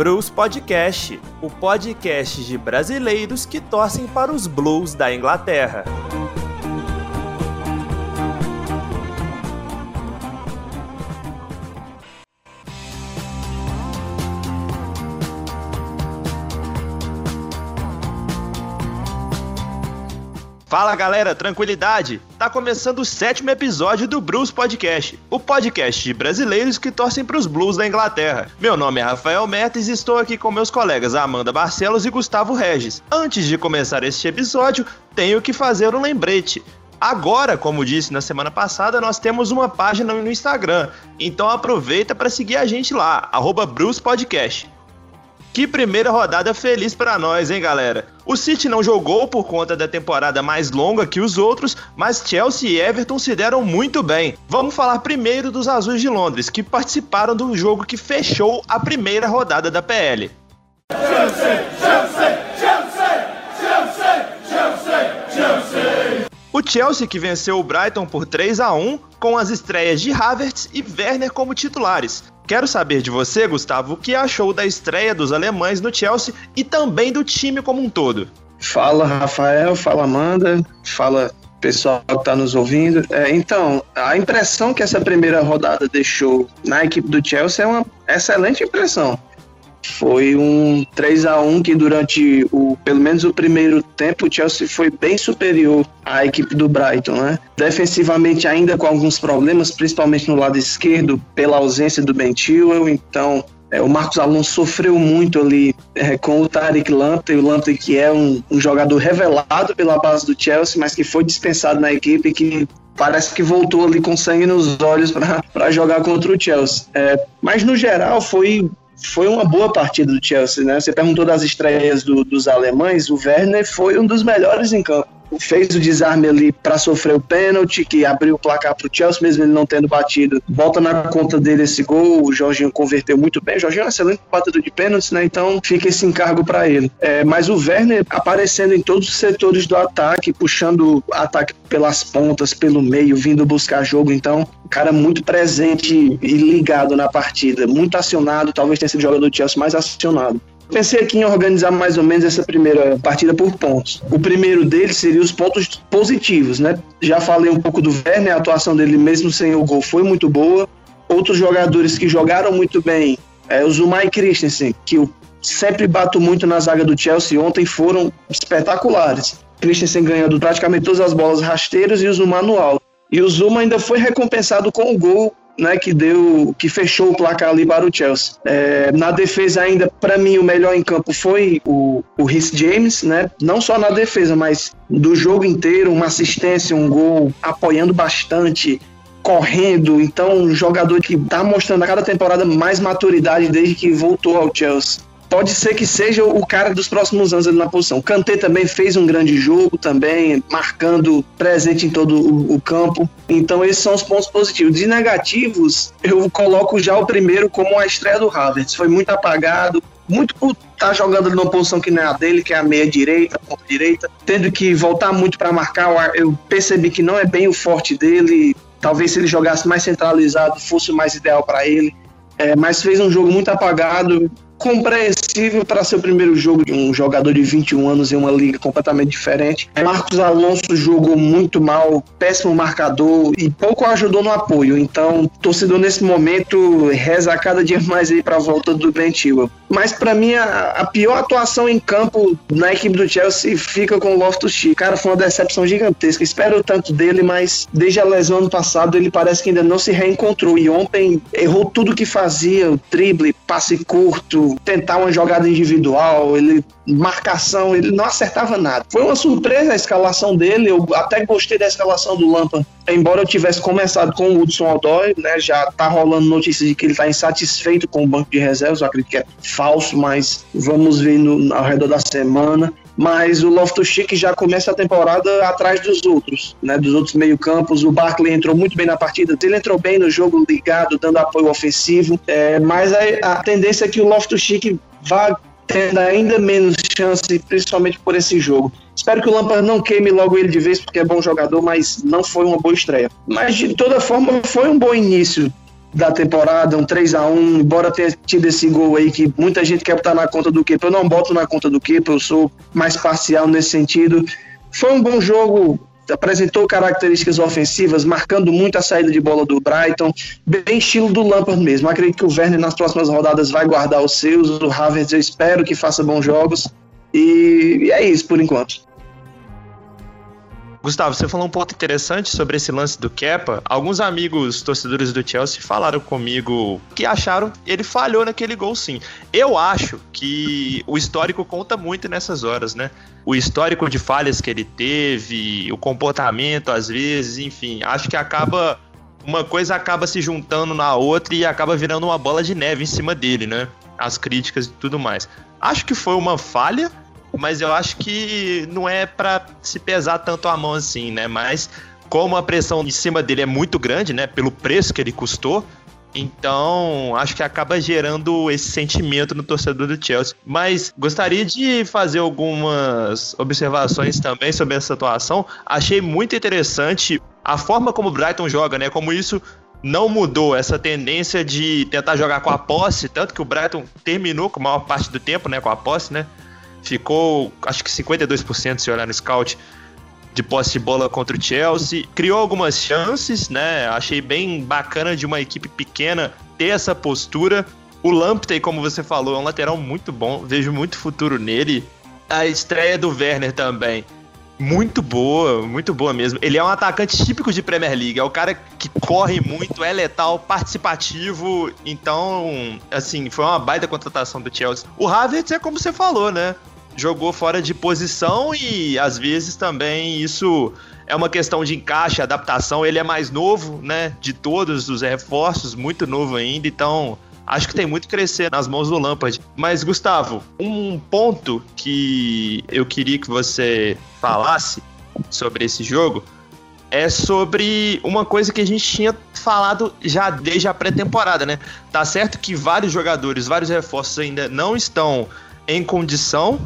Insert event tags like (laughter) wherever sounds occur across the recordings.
Blues Podcast, o podcast de brasileiros que torcem para os Blues da Inglaterra. Fala galera, tranquilidade? Tá começando o sétimo episódio do Blues Podcast, o podcast de brasileiros que torcem para os Blues da Inglaterra. Meu nome é Rafael Metes e estou aqui com meus colegas Amanda Barcelos e Gustavo Regis. Antes de começar este episódio, tenho que fazer um lembrete. Agora, como disse na semana passada, nós temos uma página no Instagram, então aproveita para seguir a gente lá, arroba Podcast. Que primeira rodada feliz para nós, hein, galera? O City não jogou por conta da temporada mais longa que os outros, mas Chelsea e Everton se deram muito bem. Vamos falar primeiro dos Azuis de Londres, que participaram do jogo que fechou a primeira rodada da PL. Chelsea, Chelsea, Chelsea, O Chelsea que venceu o Brighton por 3 a 1 com as estreias de Havertz e Werner como titulares. Quero saber de você, Gustavo, o que achou da estreia dos alemães no Chelsea e também do time como um todo. Fala, Rafael, fala, Amanda, fala pessoal que está nos ouvindo. É, então, a impressão que essa primeira rodada deixou na equipe do Chelsea é uma excelente impressão. Foi um 3 a 1 que durante o pelo menos o primeiro tempo o Chelsea foi bem superior à equipe do Brighton, né? Defensivamente ainda com alguns problemas, principalmente no lado esquerdo pela ausência do Ben Chilwell, então é, o Marcos Alonso sofreu muito ali é, com o Tarek Lamptey, o Lamptey que é um, um, jogador revelado pela base do Chelsea, mas que foi dispensado na equipe que parece que voltou ali com sangue nos olhos para jogar contra o Chelsea. É, mas no geral foi foi uma boa partida do Chelsea, né? Você perguntou das estreias do, dos alemães, o Werner foi um dos melhores em campo. Fez o desarme ali para sofrer o pênalti, que abriu o placar para o Chelsea, mesmo ele não tendo batido. Volta na conta dele esse gol, o Jorginho converteu muito bem. O Jorginho é um excelente batedor de pênaltis, né? Então fica esse encargo para ele. É, mas o Werner aparecendo em todos os setores do ataque, puxando ataque pelas pontas, pelo meio, vindo buscar jogo. Então, cara muito presente e ligado na partida, muito acionado, talvez tenha sido o jogador do Chelsea mais acionado. Pensei aqui em organizar mais ou menos essa primeira partida por pontos. O primeiro deles seria os pontos positivos, né? Já falei um pouco do Werner, a atuação dele mesmo sem o gol foi muito boa. Outros jogadores que jogaram muito bem, é, o Zumai Christensen, que eu sempre bato muito na zaga do Chelsea, ontem foram espetaculares. Christensen ganhando praticamente todas as bolas rasteiras e o Zuma no alto. E o Zuma ainda foi recompensado com o gol né, que deu, que fechou o placar ali para o Chelsea. É, na defesa ainda, para mim, o melhor em campo foi o, o Rhys James, né? Não só na defesa, mas do jogo inteiro, uma assistência, um gol, apoiando bastante, correndo. Então, um jogador que está mostrando a cada temporada mais maturidade desde que voltou ao Chelsea pode ser que seja o cara dos próximos anos ali na posição. Kanté também fez um grande jogo, também marcando presente em todo o, o campo. Então esses são os pontos positivos. De negativos, eu coloco já o primeiro como a estreia do Havertz. Foi muito apagado, muito por estar tá jogando numa posição que não é a dele, que é a meia direita, ponta direita, tendo que voltar muito para marcar. Eu percebi que não é bem o forte dele. Talvez se ele jogasse mais centralizado fosse o mais ideal para ele. É, mas fez um jogo muito apagado compreensível para ser o primeiro jogo de um jogador de 21 anos em uma liga completamente diferente. Marcos Alonso jogou muito mal, péssimo marcador e pouco ajudou no apoio. Então, torcedor nesse momento reza cada dia mais aí para a volta do Ben Chilwell. Mas para mim a, a, pior atuação em campo na equipe do Chelsea fica com o Loftus-Cheek. Cara, foi uma decepção gigantesca. Espero tanto dele, mas desde a lesão ano passado ele parece que ainda não se reencontrou e ontem errou tudo que fazia, o drible, passe curto, tentar uma jogada individual, ele marcação, ele não acertava nada. Foi uma surpresa a escalação dele, eu até gostei da escalação do Lampa, embora eu tivesse começado com o Hudson Odoi, né, já tá rolando notícias de que ele tá insatisfeito com o banco de reservas, eu acredito que é falso, mas vamos ver no, ao redor da semana mas o Loftus-Cheek já começa a temporada atrás dos outros, né, dos outros meio-campos. O Barkley entrou muito bem na partida, ele entrou bem no jogo ligado, dando apoio ofensivo, é, mas a, a, tendência é que o Loftus-Cheek vá tendo ainda menos chance, principalmente por esse jogo. Espero que o Lampard não queime logo ele de vez, porque é bom jogador, mas não foi uma boa estreia. Mas de toda forma, foi um bom início da temporada, um 3 a 1 embora tenha tido esse gol aí que muita gente quer botar na conta do Kepa, eu não boto na conta do Kepa, eu sou mais parcial nesse sentido. Foi um bom jogo, apresentou características ofensivas, marcando muito a saída de bola do Brighton, bem estilo do Lampard mesmo. Acredito que o Werner nas próximas rodadas vai guardar os seus, o Havertz eu espero que faça bons jogos, e, e é isso por enquanto. Gustavo, você falou um ponto interessante sobre esse lance do Kepa. Alguns amigos torcedores do Chelsea falaram comigo que acharam ele falhou naquele gol sim. Eu acho que o histórico conta muito nessas horas, né? O histórico de falhas que ele teve, o comportamento às vezes, enfim, acho que acaba uma coisa acaba se juntando na outra e acaba virando uma bola de neve em cima dele, né? As críticas e tudo mais. Acho que foi uma falha, mas eu acho que não é para se pesar tanto a mão assim, né? Mas como a pressão em cima dele é muito grande, né? Pelo preço que ele custou, então, acho que acaba gerando esse sentimento no torcedor do Chelsea. Mas gostaria de fazer algumas observações também sobre essa atuação. Achei muito interessante a forma como o Brighton joga, né? Como isso não mudou essa tendência de tentar jogar com a posse, tanto que o Brighton terminou com a maior parte do tempo, né, com a posse, né? Ficou acho que 52% se olhar no scout de posse de bola contra o Chelsea. Criou algumas chances, né? Achei bem bacana de uma equipe pequena ter essa postura. O Lamptey, como você falou, é um lateral muito bom. Vejo muito futuro nele. A estreia do Werner também. Muito boa, muito boa mesmo. Ele é um atacante típico de Premier League. É o cara que corre muito, é letal, participativo. Então, assim, foi uma baita contratação do Chelsea. O Havertz é como você falou, né? Jogou fora de posição e às vezes também isso é uma questão de encaixe, adaptação. Ele é mais novo, né? De todos os reforços, muito novo ainda, então acho que tem muito crescer nas mãos do Lampard. Mas, Gustavo, um ponto que eu queria que você falasse sobre esse jogo é sobre uma coisa que a gente tinha falado já desde a pré-temporada, né? Tá certo que vários jogadores, vários reforços ainda não estão em condição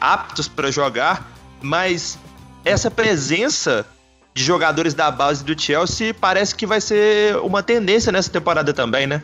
aptos para jogar, mas essa presença de jogadores da base do Chelsea parece que vai ser uma tendência nessa temporada também, né?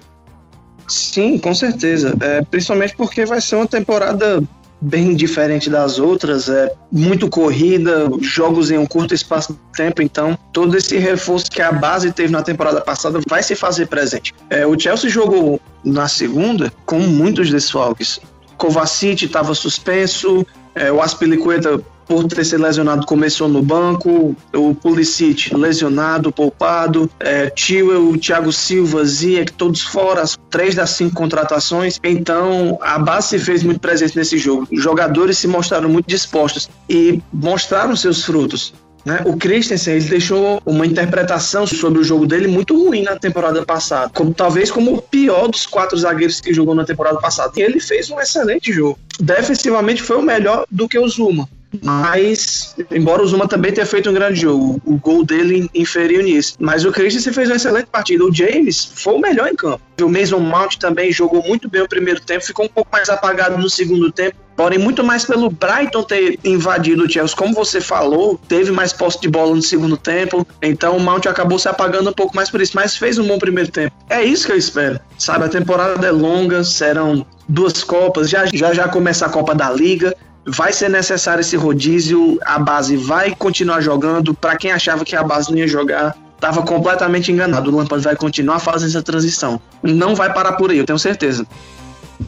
Sim, com certeza. É, principalmente porque vai ser uma temporada bem diferente das outras, é muito corrida, jogos em um curto espaço de tempo, então todo esse reforço que a base teve na temporada passada vai se fazer presente. É, o Chelsea jogou na segunda com muitos desfalques. Kovacic estava suspenso, é, o Aspilicueta, por ter sido lesionado, começou no banco. O Pulisic, lesionado, poupado. É, Tio, o Thiago Silva, Zia, todos fora, as três das cinco contratações. Então, a base se fez muito presente nesse jogo. Os jogadores se mostraram muito dispostos e mostraram seus frutos. Né? O Christensen ele deixou uma interpretação sobre o jogo dele muito ruim na temporada passada, como talvez como o pior dos quatro zagueiros que jogou na temporada passada. E ele fez um excelente jogo. Defensivamente foi o melhor do que o Zuma. Mas, embora o Zuma também tenha feito um grande jogo, o gol dele inferiu nisso. Mas o Christensen fez uma excelente partida. O James foi o melhor em campo. O Mason Mount também jogou muito bem o primeiro tempo, ficou um pouco mais apagado no segundo tempo. Porém, muito mais pelo Brighton ter invadido o Chelsea. Como você falou, teve mais posse de bola no segundo tempo. Então o Mount acabou se apagando um pouco mais por isso. Mas fez um bom primeiro tempo. É isso que eu espero. Sabe, a temporada é longa, serão duas Copas. Já já, já começa a Copa da Liga vai ser necessário esse rodízio, a base vai continuar jogando. Para quem achava que a base não ia jogar, estava completamente enganado. O Lampard vai continuar fazendo essa transição. Não vai parar por aí, eu tenho certeza.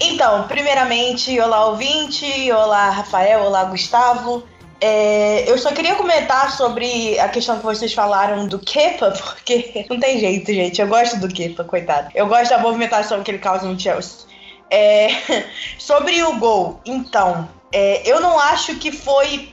Então, primeiramente, olá ouvinte, olá Rafael, olá Gustavo. É, eu só queria comentar sobre a questão que vocês falaram do Kepa, (laughs) porque não tem jeito, gente. Eu gosto do Kepa, coitado. Eu gosto da movimentação que ele causa no Chelsea. É, (laughs) sobre o gol, então, é, eu não acho que foi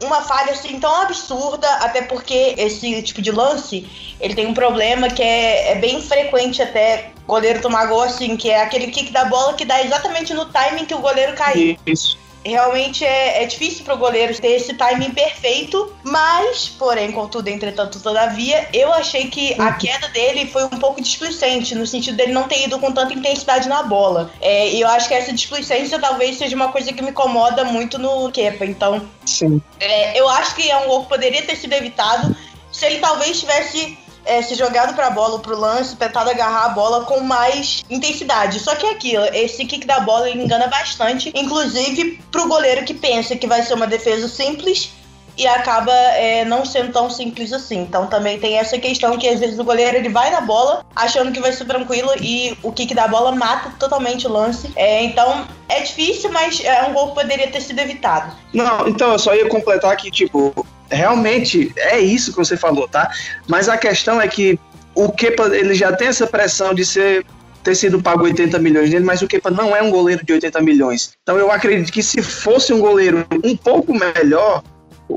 uma falha assim tão absurda, até porque esse tipo de lance ele tem um problema que é, é bem frequente até goleiro tomar gol assim, que é aquele kick da bola que dá exatamente no timing que o goleiro caiu. Isso realmente é, é difícil para o goleiro ter esse timing perfeito, mas, porém, contudo, entretanto, todavia, eu achei que a uhum. queda dele foi um pouco displicente, no sentido dele não ter ido com tanta intensidade na bola. É, e eu acho que essa displicência talvez seja uma coisa que me incomoda muito no Kepa. Então, Sim. É, eu acho que é um gol que poderia ter sido evitado se ele talvez tivesse é, jogado para a bola, para o lance, tentado agarrar a bola com mais intensidade. Só que é aquilo, esse kick da bola ele engana bastante, inclusive para o goleiro que pensa que vai ser uma defesa simples e acaba é, não sendo tão simples assim. Então também tem essa questão que às vezes o goleiro ele vai na bola achando que vai ser tranquilo e o kick da bola mata totalmente o lance. É, então é difícil, mas é um gol que poderia ter sido evitado. Não, então eu só ia completar que, tipo, realmente é isso que você falou, tá? Mas a questão é que o Kepa ele já tem essa pressão de ser ter sido pago 80 milhões mas o Kepa não é um goleiro de 80 milhões. Então eu acredito que se fosse um goleiro um pouco melhor,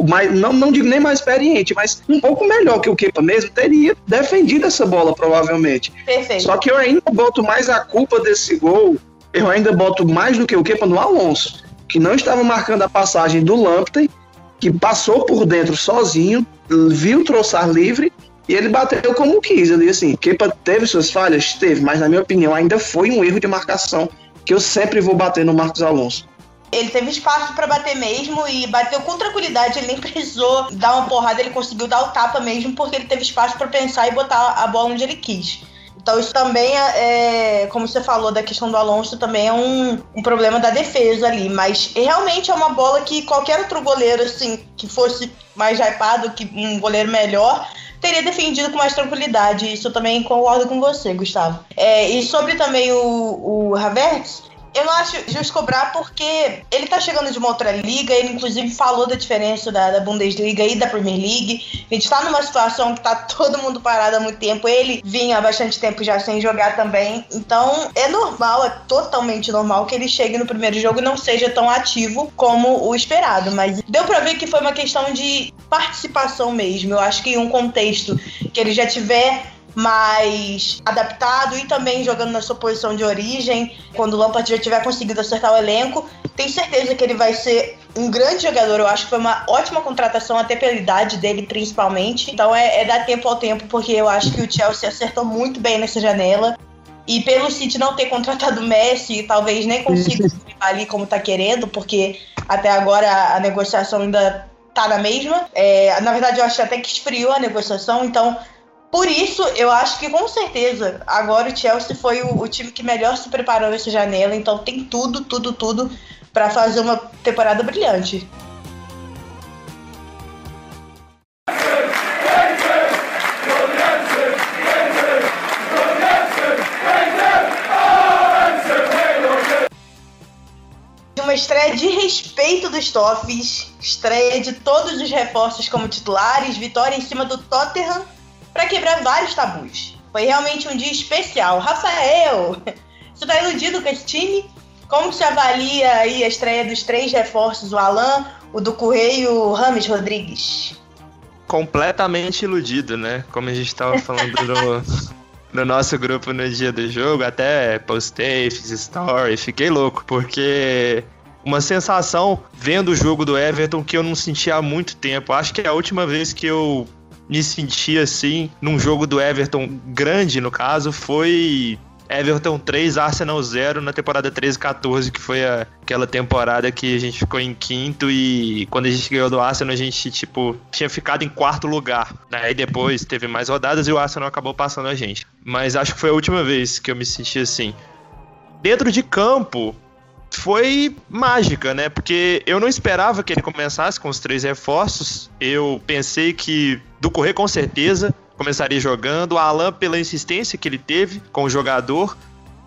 mais, não, não digo nem mais experiente, mas um pouco melhor que o Kepa mesmo, teria defendido essa bola, provavelmente. Perfeito. Só que eu ainda boto mais a culpa desse gol, eu ainda boto mais do que o Kepa no Alonso, que não estava marcando a passagem do Lamptey, que passou por dentro sozinho, viu troçar livre e ele bateu como quis ali, assim. Kepa teve suas falhas? Teve, mas na minha opinião ainda foi um erro de marcação que eu sempre vou bater no Marcos Alonso. Ele teve espaço para bater mesmo e bateu com tranquilidade. Ele nem precisou dar uma porrada, ele conseguiu dar o tapa mesmo, porque ele teve espaço para pensar e botar a bola onde ele quis. Então, isso também é, é, como você falou da questão do Alonso, também é um, um, problema da defesa ali. Mas realmente é uma bola que qualquer outro goleiro, assim, que fosse mais hypado, que um goleiro melhor, teria defendido com mais tranquilidade. Isso eu também concordo com você, Gustavo. É, e sobre também o, o Havertz, eu acho justo cobrar porque ele tá chegando de uma outra liga, ele inclusive falou da diferença da, da Bundesliga e da Premier League. A gente tá numa situação que tá todo mundo parado há muito tempo, ele vinha há bastante tempo já sem jogar também. Então é normal, é totalmente normal que ele chegue no primeiro jogo e não seja tão ativo como o esperado. Mas deu pra ver que foi uma questão de participação mesmo. Eu acho que em um contexto que ele já tiver mais adaptado e também jogando na sua posição de origem. Quando o Lampard já tiver conseguido acertar o elenco, tenho certeza que ele vai ser um grande jogador. Eu acho que foi uma ótima contratação, até pela idade dele, principalmente. Então é, é dar tempo ao tempo, porque eu acho que o Chelsea acertou muito bem nessa janela. E pelo City não ter contratado o Messi, talvez nem consiga (laughs) ali como tá querendo, porque até agora a negociação ainda tá na mesma. É, na verdade, eu acho até que esfriou a negociação, então por isso, eu acho que com certeza agora o Chelsea foi o, o time que melhor se preparou nessa janela, então tem tudo, tudo, tudo para fazer uma temporada brilhante. uma estreia de respeito dos Toffees, estreia de todos os reforços como titulares, vitória em cima do Tottenham para quebrar vários tabus. Foi realmente um dia especial. Rafael, você está iludido com esse time? Como você avalia aí a estreia dos três reforços, o Alan, o do Correio e o Rames Rodrigues? Completamente iludido, né? Como a gente estava falando no, (laughs) no nosso grupo no dia do jogo, até postei, fiz story, fiquei louco, porque uma sensação vendo o jogo do Everton que eu não sentia há muito tempo. Acho que é a última vez que eu me senti assim num jogo do Everton grande, no caso, foi Everton 3, Arsenal 0 na temporada 13 14, que foi a, aquela temporada que a gente ficou em quinto e quando a gente ganhou do Arsenal, a gente, tipo, tinha ficado em quarto lugar. Aí depois teve mais rodadas e o Arsenal acabou passando a gente. Mas acho que foi a última vez que eu me senti assim. Dentro de campo, foi mágica, né? Porque eu não esperava que ele começasse com os três reforços. Eu pensei que do Correr com certeza começaria jogando, o Alan pela insistência que ele teve com o jogador.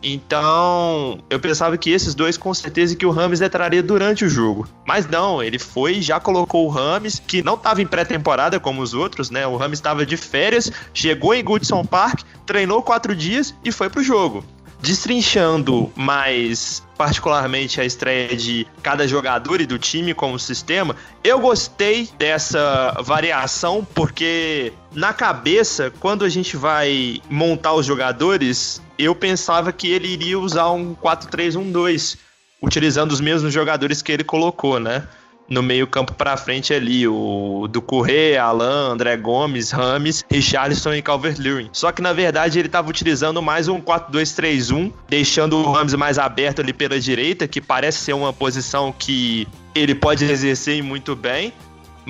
Então, eu pensava que esses dois com certeza que o Rames entraria durante o jogo. Mas não, ele foi já colocou o Rames, que não estava em pré-temporada como os outros, né? O Rames estava de férias, chegou em Goodson Park, treinou quatro dias e foi pro jogo destrinchando mais particularmente a estreia de cada jogador e do time como sistema, eu gostei dessa variação porque na cabeça, quando a gente vai montar os jogadores, eu pensava que ele iria usar um 4-3-1-2, utilizando os mesmos jogadores que ele colocou, né? No meio-campo para frente ali, o do Correia, Alan, André Gomes, Rames, Richarlison e Calvert-Lewin. Só que na verdade ele estava utilizando mais um 4-2-3-1, deixando o Rames mais aberto ali pela direita, que parece ser uma posição que ele pode exercer muito bem.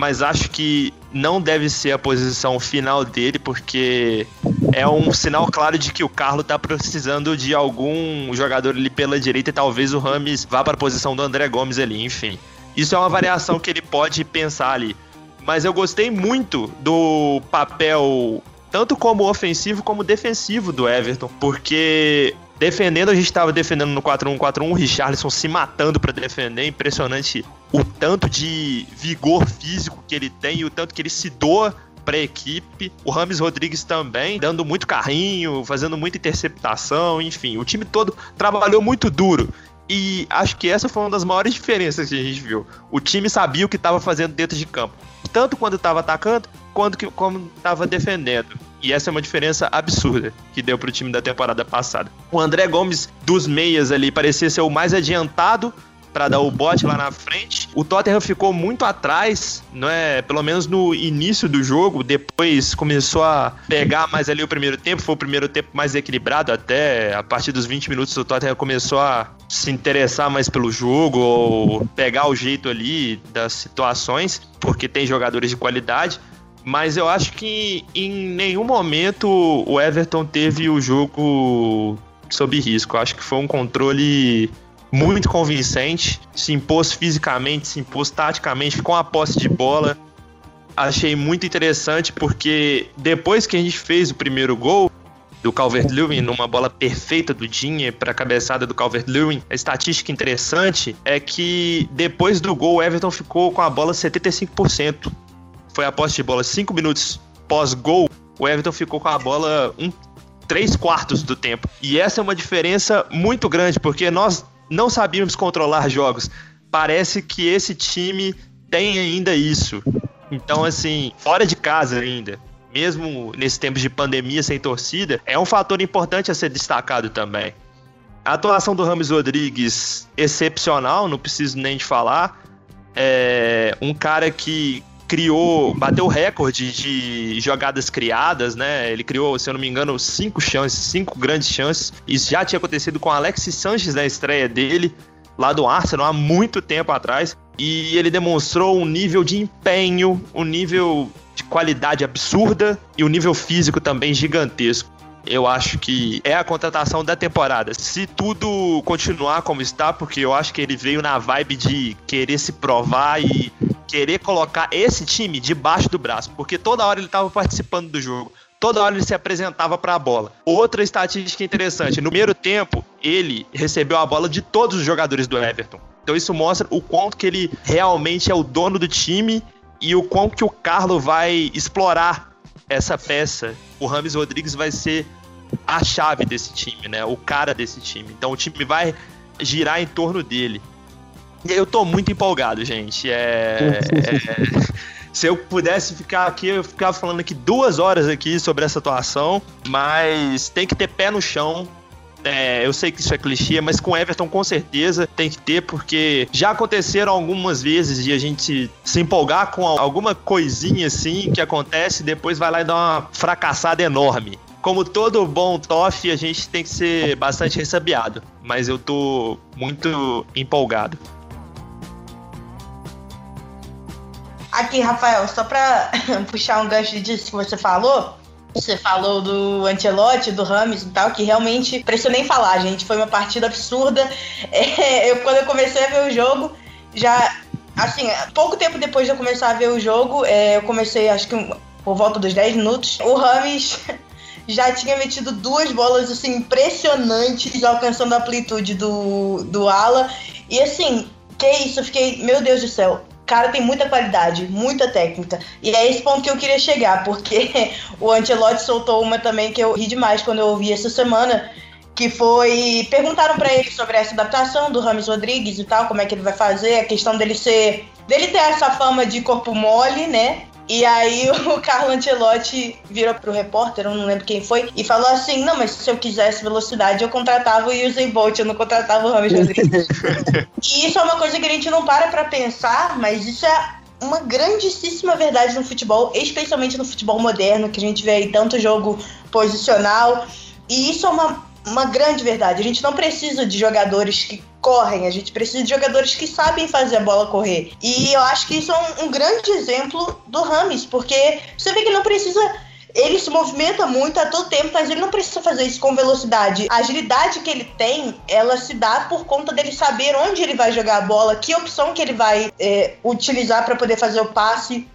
mas acho que não deve ser a posição final dele, porque é um sinal claro de que o Carlos tá precisando de algum jogador ali pela direita e talvez o Rames vá para a posição do André Gomes ali, enfim. Isso é uma variação que ele pode pensar ali. Mas eu gostei muito do papel, tanto como ofensivo como defensivo do Everton, porque Defendendo, a gente estava defendendo no 4-1-4-1, o Richarlison se matando para defender. Impressionante o tanto de vigor físico que ele tem e o tanto que ele se doa para a equipe. O Rames Rodrigues também, dando muito carrinho, fazendo muita interceptação, enfim, o time todo trabalhou muito duro. E acho que essa foi uma das maiores diferenças que a gente viu. O time sabia o que estava fazendo dentro de campo, tanto quando estava atacando, quanto que, como estava defendendo. E essa é uma diferença absurda que deu pro time da temporada passada. O André Gomes dos meias ali parecia ser o mais adiantado para dar o bote lá na frente. O Tottenham ficou muito atrás, não é? Pelo menos no início do jogo, depois começou a pegar mais ali o primeiro tempo, foi o primeiro tempo mais equilibrado até a partir dos 20 minutos o Tottenham começou a se interessar mais pelo jogo ou pegar o jeito ali das situações, porque tem jogadores de qualidade. Mas eu acho que em nenhum momento o Everton teve o jogo sob risco. Eu acho que foi um controle muito convincente, se impôs fisicamente, se impôs taticamente com a posse de bola. Achei muito interessante porque depois que a gente fez o primeiro gol do Calvert-Lewin numa bola perfeita do Dinhe para a cabeçada do Calvert-Lewin, a estatística interessante é que depois do gol o Everton ficou com a bola 75% foi a posse de bola 5 minutos pós-gol, o Everton ficou com a bola um, 3 quartos do tempo. E essa é uma diferença muito grande, porque nós não sabíamos controlar jogos. Parece que esse time tem ainda isso. Então, assim, fora de casa ainda, mesmo nesse tempo de pandemia sem torcida, é um fator importante a ser destacado também. A atuação do Ramos Rodrigues, excepcional, não preciso nem de falar. É um cara que criou, bateu o recorde de jogadas criadas, né? Ele criou, se eu não me engano, cinco chances, cinco grandes chances. Isso já tinha acontecido com Alexis Sanches na estreia dele, lá do Arsenal, há muito tempo atrás. E ele demonstrou um nível de empenho, um nível de qualidade absurda e um nível físico também gigantesco eu acho que é a contratação da temporada. Se tudo continuar como está, porque eu acho que ele veio na vibe de querer se provar e querer colocar esse time debaixo do braço, porque toda hora ele estava participando do jogo. Toda hora ele se apresentava para a bola. Outra estatística interessante: no primeiro tempo, ele recebeu a bola de todos os jogadores do Everton. Então isso mostra o quanto que ele realmente é o dono do time e o quanto que o Carlos vai explorar essa peça, o Rames Rodrigues vai ser a chave desse time, né? O cara desse time. Então o time vai girar em torno dele. Eu tô muito empolgado, gente. É, é, (laughs) se eu pudesse ficar aqui, eu ficava falando aqui duas horas aqui sobre essa atuação, mas tem que ter pé no chão, é, eu sei que isso é clichê, mas com Everton com certeza tem que ter, porque já aconteceram algumas vezes de a gente se empolgar com alguma coisinha assim que acontece e depois vai lá e dá uma fracassada enorme. Como todo bom toff, a gente tem que ser bastante ressabiado, mas eu tô muito empolgado. Aqui, Rafael, só pra (laughs) puxar um gancho disso que você falou, você falou do Ancelotti, do Rames e tal, que realmente, precisa nem falar, gente, foi uma partida absurda. (laughs) É, eu, quando eu comecei a ver o jogo, já, assim, pouco tempo depois de eu começar a ver o jogo, é, eu comecei, acho que por volta dos 10 minutos, o Rames (laughs) já tinha metido duas bolas, assim, impressionantes, alcançando a amplitude do, do ala. E, assim, que isso, eu fiquei, meu Deus do céu, cara tem muita qualidade, muita técnica. E é esse ponto que eu queria chegar, porque (laughs) o Ancelotti soltou uma também que eu ri demais quando eu ouvi essa semana, que foi perguntaram para ele sobre essa adaptação do Rames Rodrigues e tal, como é que ele vai fazer, a questão dele ser dele ter essa fama de corpo mole, né? E aí (laughs) o Carlo Ancelotti virou pro repórter, eu não lembro quem foi, e falou assim: não, mas se eu quisesse velocidade, eu contratava o Usain Bolt, eu não contratava o Ramos Rodrigues. (laughs) e isso é uma coisa que a gente não para pra pensar, mas isso é uma grandíssima verdade no futebol, especialmente no futebol moderno, que a gente vê aí tanto jogo posicional. E isso é uma, uma grande verdade. A gente não precisa de jogadores que correm, a gente precisa de jogadores que sabem fazer a bola correr. E eu acho que isso é um, um grande exemplo do Rames, porque você vê que não precisa ele se movimenta muito a todo tempo, mas ele não precisa fazer isso com velocidade. A agilidade que ele tem, ela se dá por conta dele saber onde ele vai jogar a bola, que opção que ele vai é, utilizar para poder fazer o passe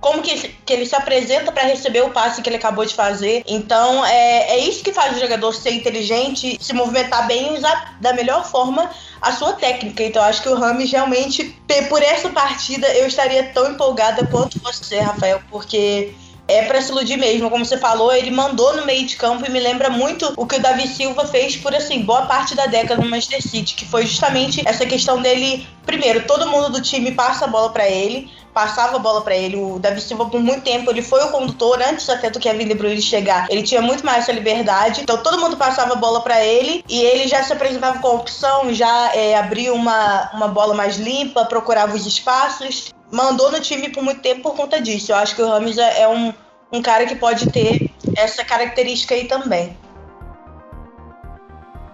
como que, que ele se apresenta para receber o passe que ele acabou de fazer. Então, é, é isso que faz o jogador ser inteligente, se movimentar bem e usar da melhor forma a sua técnica. Então, acho que o Rames realmente, por essa partida, eu estaria tão empolgada quanto você, Rafael, porque é para se iludir mesmo. Como você falou, ele mandou no meio de campo e me lembra muito o que o Davi Silva fez por assim boa parte da década no Manchester City, que foi justamente essa questão dele. Primeiro, todo mundo do time passa a bola para ele, passava a bola para ele. O Davi Silva, por muito tempo, ele foi o condutor antes até do Kevin De Bruyne chegar. Ele tinha muito mais essa liberdade. Então todo mundo passava a bola para ele e ele já se apresentava com opção, já é, abria uma, uma bola mais limpa, procurava os espaços mandou no time por muito tempo por conta disso. Eu acho que o Rames é, um, um cara que pode ter essa característica aí também.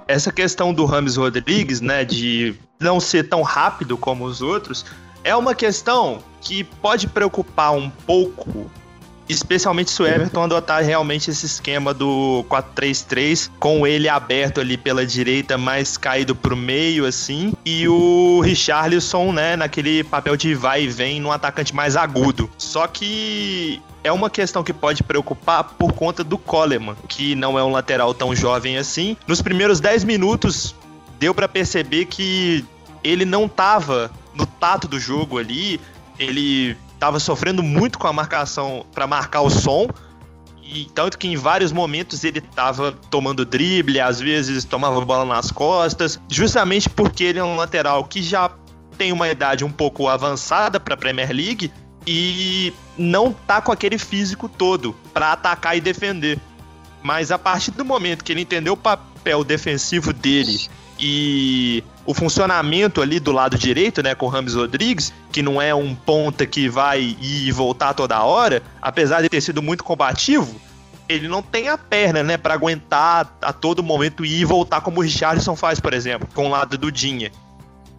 Essa questão do Rames Rodrigues, né, de não ser tão rápido como os outros, é uma questão que pode preocupar um pouco especialmente se o Everton adotar realmente esse esquema do 4-3-3, com ele aberto ali pela direita, mais caído pro meio, assim, e o Richarlison, né, naquele papel de vai e vem, num atacante mais agudo. Só que é uma questão que pode preocupar por conta do Coleman, que não é um lateral tão jovem assim. Nos primeiros 10 minutos, deu para perceber que ele não tava no tato do jogo ali, ele estava sofrendo muito com a marcação para marcar o som. E tanto que em vários momentos ele estava tomando drible, às vezes tomava bola nas costas, justamente porque ele é um lateral que já tem uma idade um pouco avançada para a Premier League e não tá com aquele físico todo para atacar e defender. Mas a partir do momento que ele entendeu o papel defensivo dele e o funcionamento ali do lado direito, né, com o Rames Rodrigues, que não é um ponta que vai ir e voltar toda hora, apesar de ter sido muito combativo, ele não tem a perna, né, para aguentar a todo momento ir e voltar como o Richardson faz, por exemplo, com o lado do Dinha.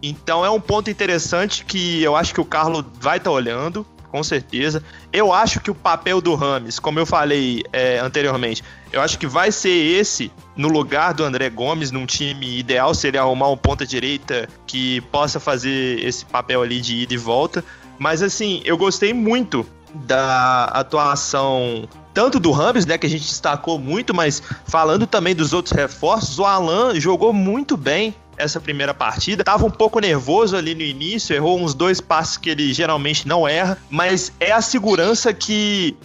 Então é um ponto interessante que eu acho que o Carlos vai estar tá olhando com certeza. Eu acho que o papel do Rames, como eu falei é, anteriormente, eu acho que vai ser esse no lugar do André Gomes num time ideal seria arrumar um ponta direita que possa fazer esse papel ali de ida e volta. Mas assim, eu gostei muito da atuação tanto do Rames, né, que a gente destacou muito, mas falando também dos outros reforços, o Alan jogou muito bem essa primeira partida. Tava um pouco nervoso ali no início, errou uns dois passes que ele geralmente não erra, mas é a segurança que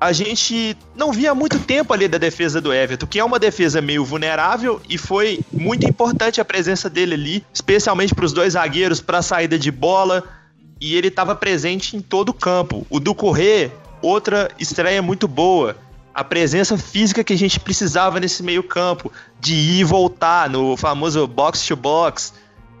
a gente não via muito tempo ali da defesa do Everton, que é uma defesa meio vulnerável e foi muito importante a presença dele ali, especialmente para os dois zagueiros para a saída de bola, e ele estava presente em todo o campo. O do Correr, outra estreia muito boa a presença física que a gente precisava nesse meio campo, de ir e voltar no famoso box to box.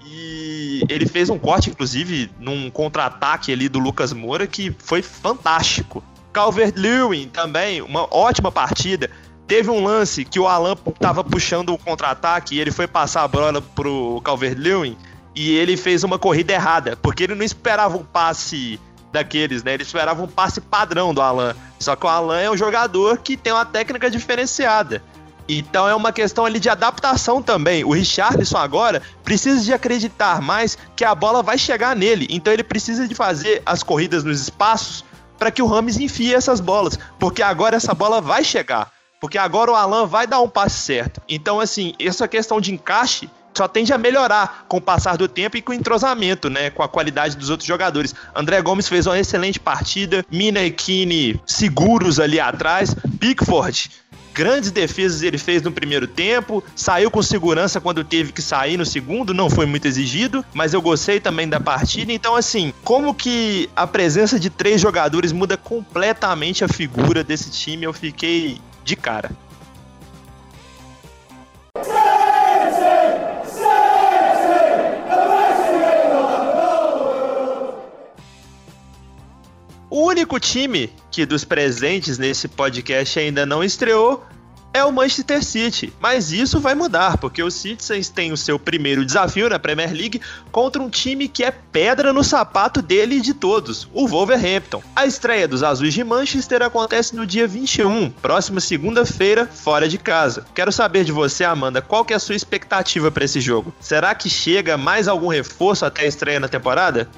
E ele fez um corte, inclusive, num contra-ataque ali do Lucas Moura que foi fantástico. Calvert-Lewin também, uma ótima partida. Teve um lance que o Alan estava puxando o contra-ataque e ele foi passar a bola pro Calvert-Lewin e ele fez uma corrida errada, porque ele não esperava um passe daqueles, né? Ele esperava um passe padrão do Alan. Só que o Alan é um jogador que tem uma técnica diferenciada. Então é uma questão ali de adaptação também. O Richardson agora precisa de acreditar mais que a bola vai chegar nele. Então ele precisa de fazer as corridas nos espaços para que o Rames enfie essas bolas, porque agora essa bola vai chegar. Porque agora o Alan vai dar um passe certo. Então assim, essa questão de encaixe só tende a melhorar com o passar do tempo e com o entrosamento, né? Com a qualidade dos outros jogadores. André Gomes fez uma excelente partida, Mina e Kine seguros ali atrás, Pickford grandes defesas ele fez no primeiro tempo, saiu com segurança quando teve que sair no segundo, não foi muito exigido, mas eu gostei também da partida. Então, assim, como que a presença de três jogadores muda completamente a figura desse time, eu fiquei de cara. O único time que dos presentes nesse podcast ainda não estreou é o Manchester City. Mas isso vai mudar, porque o Citizens tem o seu primeiro desafio na Premier League contra um time que é pedra no sapato dele e de todos, o Wolverhampton. A estreia dos Azuis de Manchester acontece no dia 21, próxima segunda-feira, fora de casa. Quero saber de você, Amanda, qual que é a sua expectativa para esse jogo? Será que chega mais algum reforço até a estreia na temporada?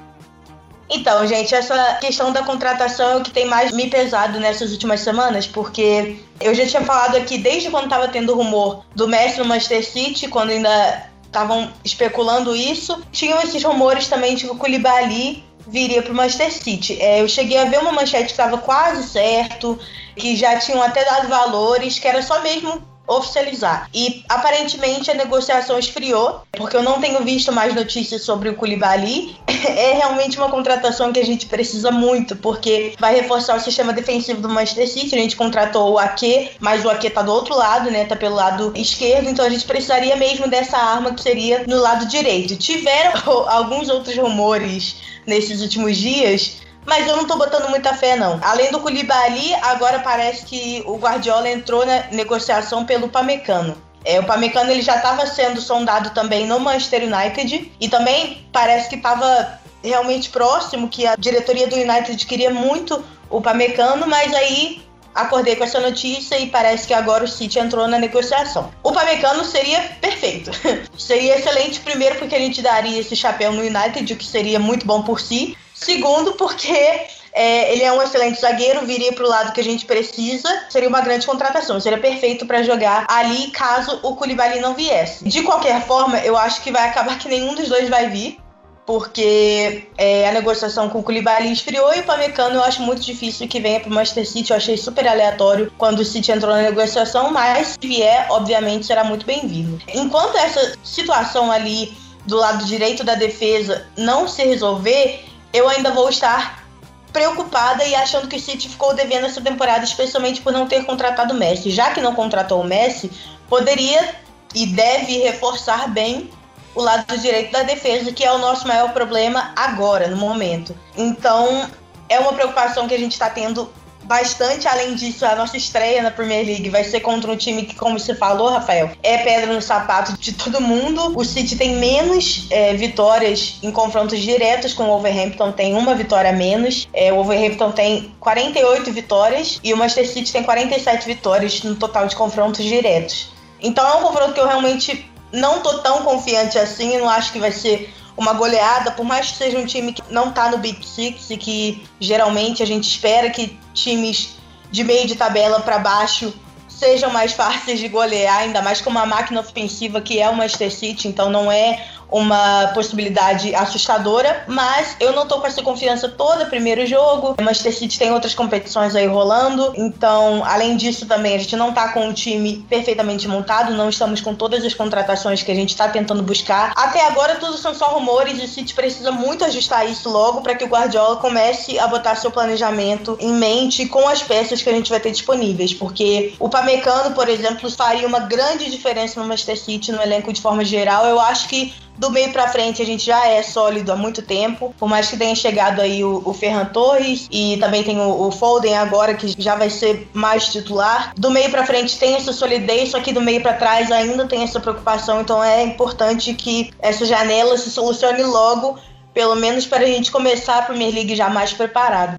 Então, gente, essa questão da contratação é o que tem mais me pesado nessas últimas semanas, porque eu já tinha falado aqui desde quando estava tendo rumor do Messi no Manchester City, quando ainda estavam especulando isso. Tinham esses rumores também de que o Koulibaly viria para o Manchester City. É, eu cheguei a ver uma manchete que estava quase certo, que já tinham até dado valores, que era só mesmo oficializar. E aparentemente a negociação esfriou, porque eu não tenho visto mais notícias sobre o Koulibaly. (laughs) é realmente uma contratação que a gente precisa muito, porque vai reforçar o sistema defensivo do Manchester City. A gente contratou o Ake, mas o Ake tá do outro lado, né? Tá pelo lado esquerdo, então a gente precisaria mesmo dessa arma que seria no lado direito. Tiveram (laughs) alguns outros rumores nesses últimos dias mas eu não tô botando muita fé, não. Além do Koulibaly, agora parece que o Guardiola entrou na negociação pelo Pamecano. É, o Pamecano ele já estava sendo sondado também no Manchester United e também parece que estava realmente próximo que a diretoria do United queria muito o Pamecano, mas aí acordei com essa notícia e parece que agora o City entrou na negociação. O Pamecano seria perfeito. (laughs) seria excelente, primeiro, porque a gente daria esse chapéu no United, o que seria muito bom por si. Segundo, porque é, ele é um excelente zagueiro, viria para o lado que a gente precisa, seria uma grande contratação, seria perfeito para jogar ali caso o Koulibaly não viesse. De qualquer forma, eu acho que vai acabar que nenhum dos dois vai vir, porque é, a negociação com o Koulibaly esfriou e o Pamecano eu acho muito difícil que venha para o Manchester City. Eu achei super aleatório quando o City entrou na negociação, mas se vier, obviamente será muito bem-vindo. Enquanto essa situação ali do lado direito da defesa não se resolver, eu ainda vou estar preocupada e achando que o City ficou devendo essa temporada, especialmente por não ter contratado o Messi. Já que não contratou o Messi, poderia e deve reforçar bem o lado direito da defesa, que é o nosso maior problema agora, no momento. Então, é uma preocupação que a gente está tendo bastante. Além disso, a nossa estreia na Premier League vai ser contra um time que, como você falou, Rafael, é pedra no sapato de todo mundo. O City tem menos é, vitórias em confrontos diretos com o Wolverhampton, tem uma vitória a menos. É, o Wolverhampton tem 48 vitórias e o Manchester City tem 47 vitórias no total de confrontos diretos. Então é um confronto que eu realmente não tô tão confiante assim, não acho que vai ser uma goleada, por mais que seja um time que não tá no Big Six e que geralmente a gente espera que times de meio de tabela para baixo sejam mais fáceis de golear, ainda mais com uma máquina ofensiva que é o Manchester City, então não é uma possibilidade assustadora, mas eu não tô com essa confiança toda. Primeiro jogo, o Manchester City tem outras competições aí rolando, então, além disso, também a gente não tá com um time perfeitamente montado, não estamos com todas as contratações que a gente tá tentando buscar. Até agora, tudo são só rumores e o City precisa muito ajustar isso logo para que o Guardiola comece a botar seu planejamento em mente com as peças que a gente vai ter disponíveis, porque o Pamecano, por exemplo, faria uma grande diferença no Manchester City no elenco de forma geral. Eu acho que do meio para frente a gente já é sólido há muito tempo, por mais que tenha chegado aí o, o Ferran Torres e também tem o, o, Foden agora que já vai ser mais titular. Do meio para frente tem essa solidez, só que do meio para trás ainda tem essa preocupação, então é importante que essa janela se solucione logo, pelo menos para a gente começar a Premier League já mais preparado.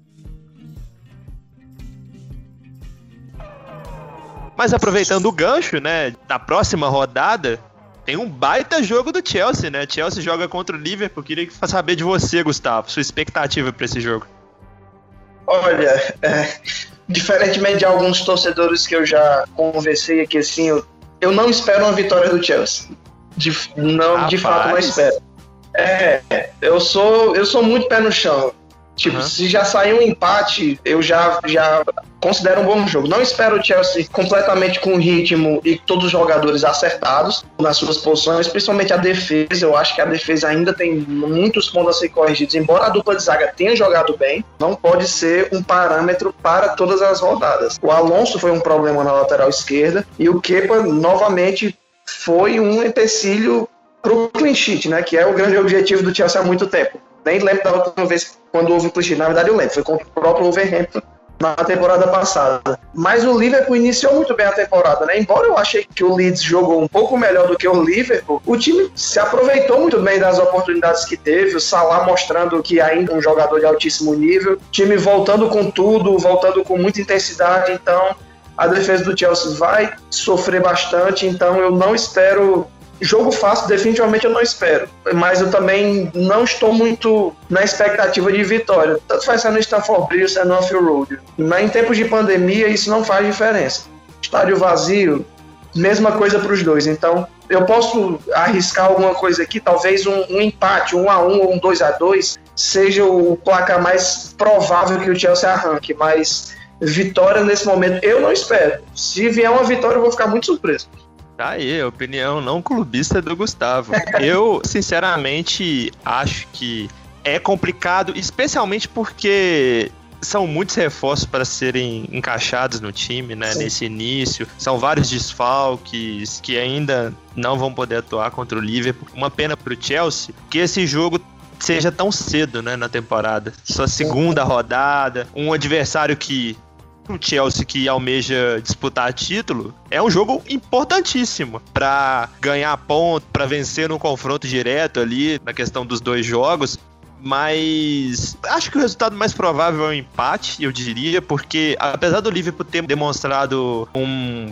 Mas aproveitando o gancho, né, da próxima rodada, tem um baita jogo do Chelsea, né? Chelsea joga contra o Liverpool. Queria saber de você, Gustavo, sua expectativa para esse jogo. Olha, é, diferentemente de alguns torcedores que eu já conversei aqui, assim, eu, eu não espero uma vitória do Chelsea. De, não, Rapaz. de fato, não espero. É, eu sou, eu sou muito pé no chão. Tipo, uhum. se já sair um empate, eu já, já considero um bom jogo. Não espero o Chelsea completamente com ritmo e todos os jogadores acertados nas suas posições, principalmente a defesa. Eu acho que a defesa ainda tem muitos pontos a ser corrigidos. Embora a dupla de zaga tenha jogado bem, não pode ser um parâmetro para todas as rodadas. O Alonso foi um problema na lateral esquerda e o Kepa novamente foi um empecilho para o clean sheet, né? Que é o grande objetivo do Chelsea há muito tempo. Nem lembro da última vez quando houve o clichê. Na verdade, eu lembro. Foi contra o próprio Wolverhampton na temporada passada. Mas o Liverpool iniciou muito bem a temporada, né? Embora eu achei que o Leeds jogou um pouco melhor do que o Liverpool, o time se aproveitou muito bem das oportunidades que teve, o Salah mostrando que ainda é um jogador de altíssimo nível, time voltando com tudo, voltando com muita intensidade, então a defesa do Chelsea vai sofrer bastante, então eu não espero Jogo fácil, definitivamente eu não espero. Mas eu também não estou muito na expectativa de vitória. Tanto faz ser no Stanford Bridge, ou no Anfield Road. Em tempos de pandemia, isso não faz diferença. Estádio vazio, mesma coisa para os dois. Então, eu posso arriscar alguma coisa aqui, talvez um, um empate, um a um ou um 2 a 2 seja o placar mais provável que o Chelsea arranque, mas vitória nesse momento eu não espero. Se vier uma vitória, eu vou ficar muito surpreso. Tá aí, opinião não clubista do Gustavo. Eu, sinceramente, acho que é complicado, especialmente porque são muitos reforços para serem encaixados no time, né? Sim. Nesse início. São vários desfalques que ainda não vão poder atuar contra o Liverpool. Uma pena para o Chelsea que esse jogo seja tão cedo, né, na temporada. Sua segunda rodada, um adversário que o Chelsea que almeja disputar título, é um jogo importantíssimo para ganhar ponto, para vencer no confronto direto ali na questão dos dois jogos. Mas acho que o resultado mais provável é um empate, eu diria, porque apesar do Liverpool ter demonstrado um,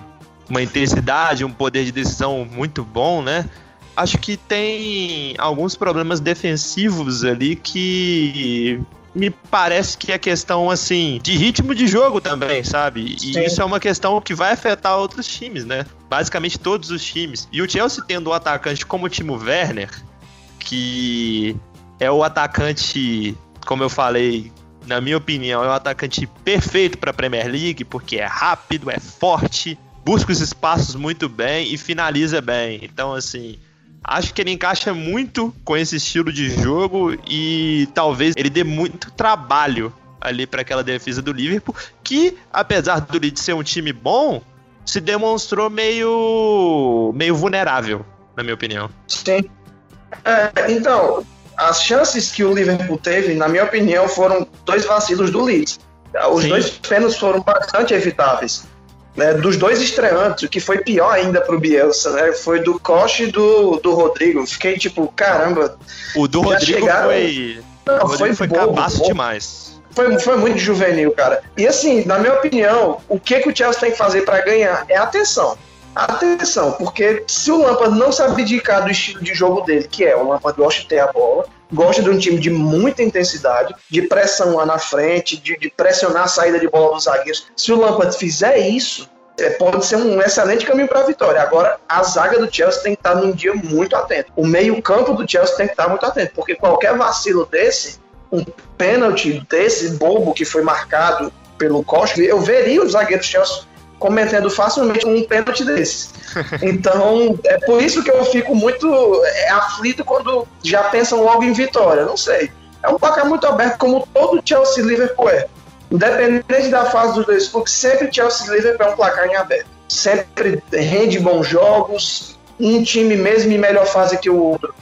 uma intensidade, um poder de decisão muito bom, né? Acho que tem alguns problemas defensivos ali que me parece que é questão, assim, de ritmo de jogo também, sabe? E Sim. isso é uma questão que vai afetar outros times, né? Basicamente todos os times. E o Chelsea tendo um atacante como o Timo Werner, que é o atacante, como eu falei, na minha opinião, é um atacante perfeito para a Premier League, porque é rápido, é forte, busca os espaços muito bem e finaliza bem. Então, assim, Acho que ele encaixa muito com esse estilo de jogo e talvez ele dê muito trabalho ali para aquela defesa do Liverpool, que apesar do Leeds ser um time bom, se demonstrou meio meio vulnerável, na minha opinião. Sim. É, então, as chances que o Liverpool teve, na minha opinião, foram dois vacilos do Leeds. Os Sim. dois pênaltis foram bastante evitáveis né, dos dois estreantes, o que foi pior ainda pro Bielsa, né, foi do Costa e do, do Rodrigo. Fiquei tipo, caramba. O do Rodrigo chegaram... foi. Não, Rodrigo foi, foi bobo, bobo. demais. Foi, foi muito juvenil, cara. E assim, na minha opinião, o que, que o Chelsea tem que fazer para ganhar é atenção. Atenção, porque se o Lampard não se abdicar do estilo de jogo dele, que é o Lampard gosta de ter a bola, gosta de um time de muita intensidade, de pressão lá na frente, de, de pressionar a saída de bola dos zagueiros. Se o Lampard fizer isso, é, pode ser um excelente caminho para a vitória. Agora, a zaga do Chelsea tem que estar num dia muito atento. O meio-campo do Chelsea tem que estar muito atento, porque qualquer vacilo desse, um pênalti desse bobo que foi marcado pelo Costa, eu veria os zagueiros Chelsea cometendo facilmente um pênalti desse. (laughs) Então, é por isso que eu fico muito é, aflito quando já pensam logo em vitória. Não sei. É um placar muito aberto, como todo Chelsea Liverpool é. Independente da fase dos dois clubes, sempre Chelsea Liverpool é um placar em aberto. Sempre rende bons jogos, um time mesmo em melhor fase que o outro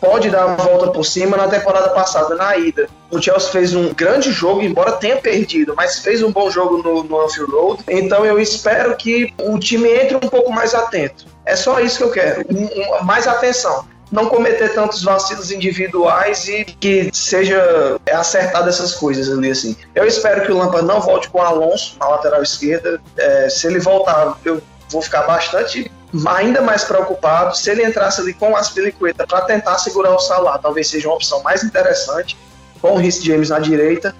pode dar uma volta por cima. Na temporada passada, na ida, o Chelsea fez um grande jogo, embora tenha perdido, mas fez um bom jogo no, no Anfield Road. Então eu espero que o time entre um pouco mais atento. É só isso que eu quero, um, um, mais atenção não cometer tantos vacilos individuais e que seja acertado essas coisas ali, assim. Eu espero que o Lampa não volte com o Alonso na lateral esquerda. É, se ele voltar, eu vou ficar bastante ainda mais preocupado se ele entrasse ali com o Aspilicueta para tentar segurar o Salah, talvez seja uma opção mais interessante, com o Rhys James na direita.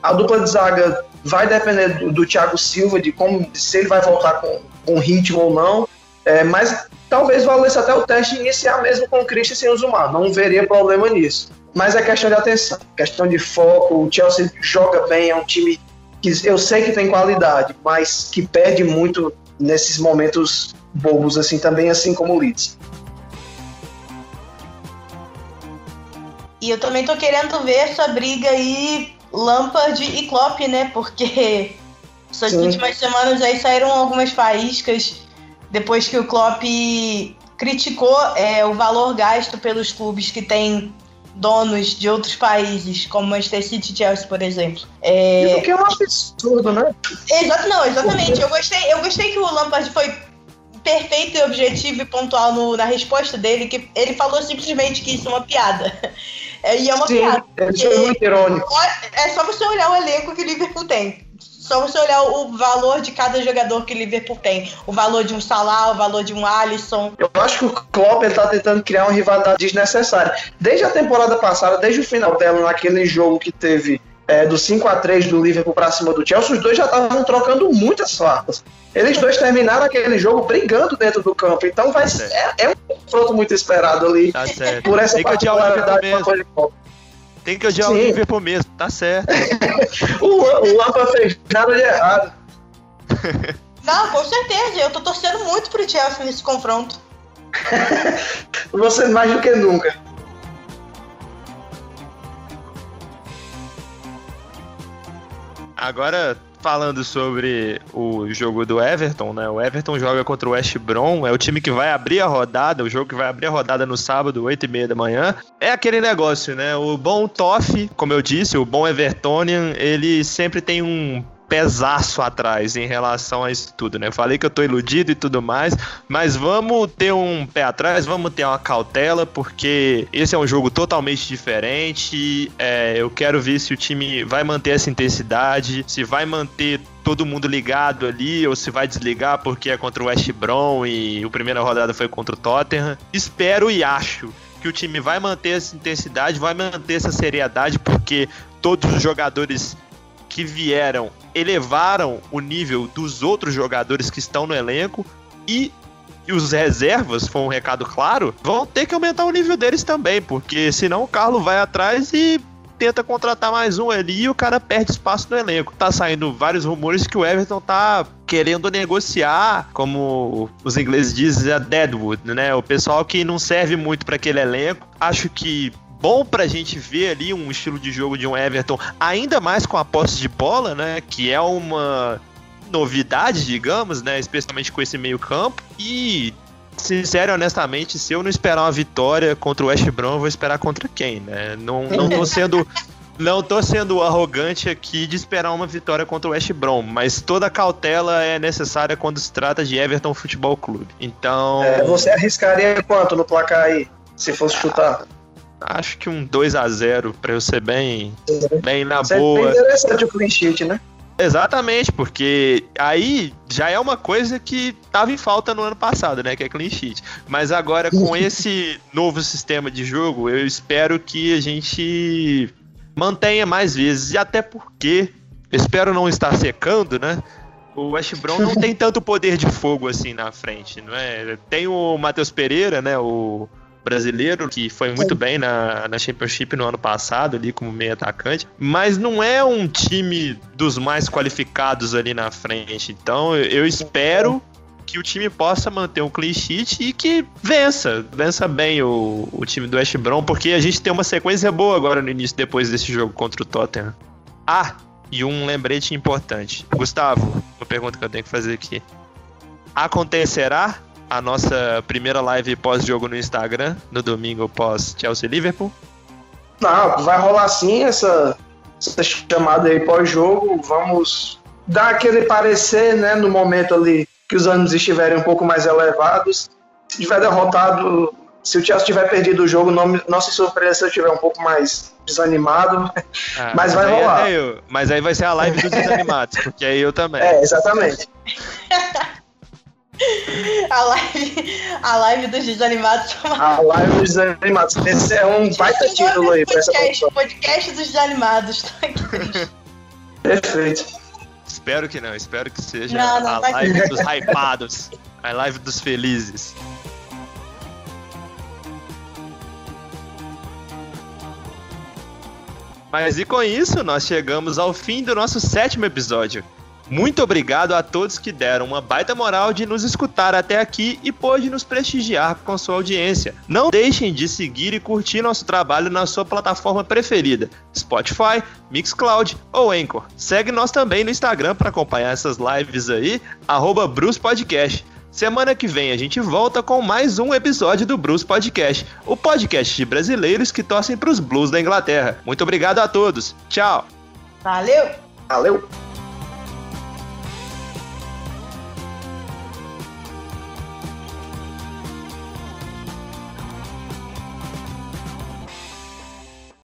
A dupla de zaga vai depender do, do Thiago Silva, de como se ele vai voltar com, com ritmo ou não. É, mas talvez valesse até o teste iniciar mesmo com o Christian sem o Zumar. Não veria problema nisso. Mas é questão de atenção, questão de foco. O Chelsea joga bem, é um time que eu sei que tem qualidade, mas que perde muito nesses momentos bobos assim também, assim como o Leeds. E eu também tô querendo ver essa briga aí Lampard e Klopp, né? Porque (laughs) essas Sim. últimas semanas aí saíram algumas faíscas depois que o Klopp criticou é, o valor gasto pelos clubes que têm donos de outros países, como Manchester City e Chelsea, por exemplo. É... Isso que é um absurdo, né? Exato, não, exatamente. Eu gostei, eu gostei que o Lampard foi perfeito e objetivo e pontual no, na resposta dele, que ele falou simplesmente que isso é uma piada. (laughs) É, e é uma Sim, piada. Isso é muito irônico. É só você olhar o elenco que o Liverpool tem. Só você olhar o valor de cada jogador que o Liverpool tem. O valor de um Salah, o valor de um Alisson. Eu acho que o Klopp ele tá tentando criar uma rivalidade desnecessária. Desde a temporada passada, desde o final dela, naquele jogo que teve é, do 5 a 3 do Liverpool para cima do Chelsea, os dois já estavam trocando muitas farpas. Eles dois terminaram aquele jogo brigando dentro do campo. Então vai ser, é, é, um confronto muito esperado ali. Tá certo. Por essa Tem que odiar o Liverpool mesmo. Tem que odiar Sim. o Liverpool mesmo, tá certo. (laughs) o, o Lampa fez nada de errado. (laughs) Não, com certeza. Eu tô torcendo muito pro Chelsea nesse confronto. (laughs) Você mais do que nunca. Agora, falando sobre o jogo do Everton, né? O Everton joga contra o West Brom, é o time que vai abrir a rodada, o jogo que vai abrir a rodada no sábado, 8 e meia da manhã. É aquele negócio, né? O bom Toff, como eu disse, o bom Evertonian, ele sempre tem um pesaço atrás em relação a isso tudo, né? Falei que eu tô iludido e tudo mais, mas vamos ter um pé atrás, vamos ter uma cautela, porque esse é um jogo totalmente diferente. É, eu quero ver se o time vai manter essa intensidade, se vai manter todo mundo ligado ali, ou se vai desligar porque é contra o West Brom e a primeira rodada foi contra o Tottenham. Espero e acho que o time vai manter essa intensidade, vai manter essa seriedade, porque todos os jogadores que vieram elevaram o nível dos outros jogadores que estão no elenco e e os reservas, foi um recado claro, vão ter que aumentar o nível deles também, porque senão o Carlos vai atrás e tenta contratar mais um ali e o cara perde espaço no elenco. Tá saindo vários rumores que o Everton tá querendo negociar, como os ingleses dizem, a Deadwood, né? O pessoal que não serve muito para aquele elenco. Acho que bom pra gente ver ali um estilo de jogo de um Everton, ainda mais com a posse de bola, né? Que é uma novidade, digamos, né? Especialmente com esse meio campo. E, sincero e honestamente, se eu não esperar uma vitória contra o West Brom, eu vou esperar contra quem, né? Não, não tô sendo... Não tô sendo arrogante aqui de esperar uma vitória contra o West Brom, mas toda cautela é necessária quando se trata de Everton Futebol Clube. Então. É, você arriscaria quanto no placar aí, se fosse chutar? Acho que um 2 a 0 para eu ser bem, bem na Isso boa. É interessante o clean sheet, né? Exatamente, porque aí já é uma coisa que estava em falta no ano passado, né? Que é clean sheet. Mas agora, com (laughs) esse novo sistema de jogo, eu espero que a gente mantenha mais vezes. E até porque, espero não estar secando, né? O West Brom não (laughs) tem tanto poder de fogo assim na frente, não é? Tem o Matheus Pereira, né? O brasileiro, que foi muito bem na, na Championship no ano passado, ali como meio atacante, mas não é um time dos mais qualificados ali na frente. Então eu espero que o time possa manter um clean sheet e que vença, vença bem o, o time do West Brom, porque a gente tem uma sequência boa agora no início, depois desse jogo contra o Tottenham. Ah, e um lembrete importante. Gustavo, uma pergunta que eu tenho que fazer aqui. Acontecerá a nossa primeira live pós-jogo no Instagram, no domingo pós Chelsea Liverpool? Não, vai rolar sim essa, essa chamada aí pós-jogo. Vamos dar aquele parecer, né, no momento ali que os ânimos estiverem um pouco mais elevados. Se tiver derrotado, se o Chelsea tiver perdido o jogo, não, não se surpreenda se eu estiver um pouco mais desanimado. (laughs) Ah, mas, vai é rolar. eu, mas aí vai ser a live dos desanimados, porque aí eu também. É, exatamente. (laughs) A live, a live dos desanimados. A live dos desanimados. Esse é um baita título aí pra podcast, podcast dos desanimados. Tá Perfeito. Espero que não, espero que seja não, não, a live ser. dos hypados, a live dos felizes. Mas e com isso, nós chegamos ao fim do nosso sétimo episódio. Muito obrigado a todos que deram uma baita moral de nos escutar até aqui e pôde nos prestigiar com sua audiência. Não deixem de seguir e curtir nosso trabalho na sua plataforma preferida, Spotify, Mixcloud ou Anchor. Segue nós também no Instagram para acompanhar essas lives aí, arroba Bruce Podcast. Semana que vem a gente volta com mais um episódio do Blues Podcast, o podcast de brasileiros que torcem para os Blues da Inglaterra. Muito obrigado a todos. Tchau. Valeu. Valeu.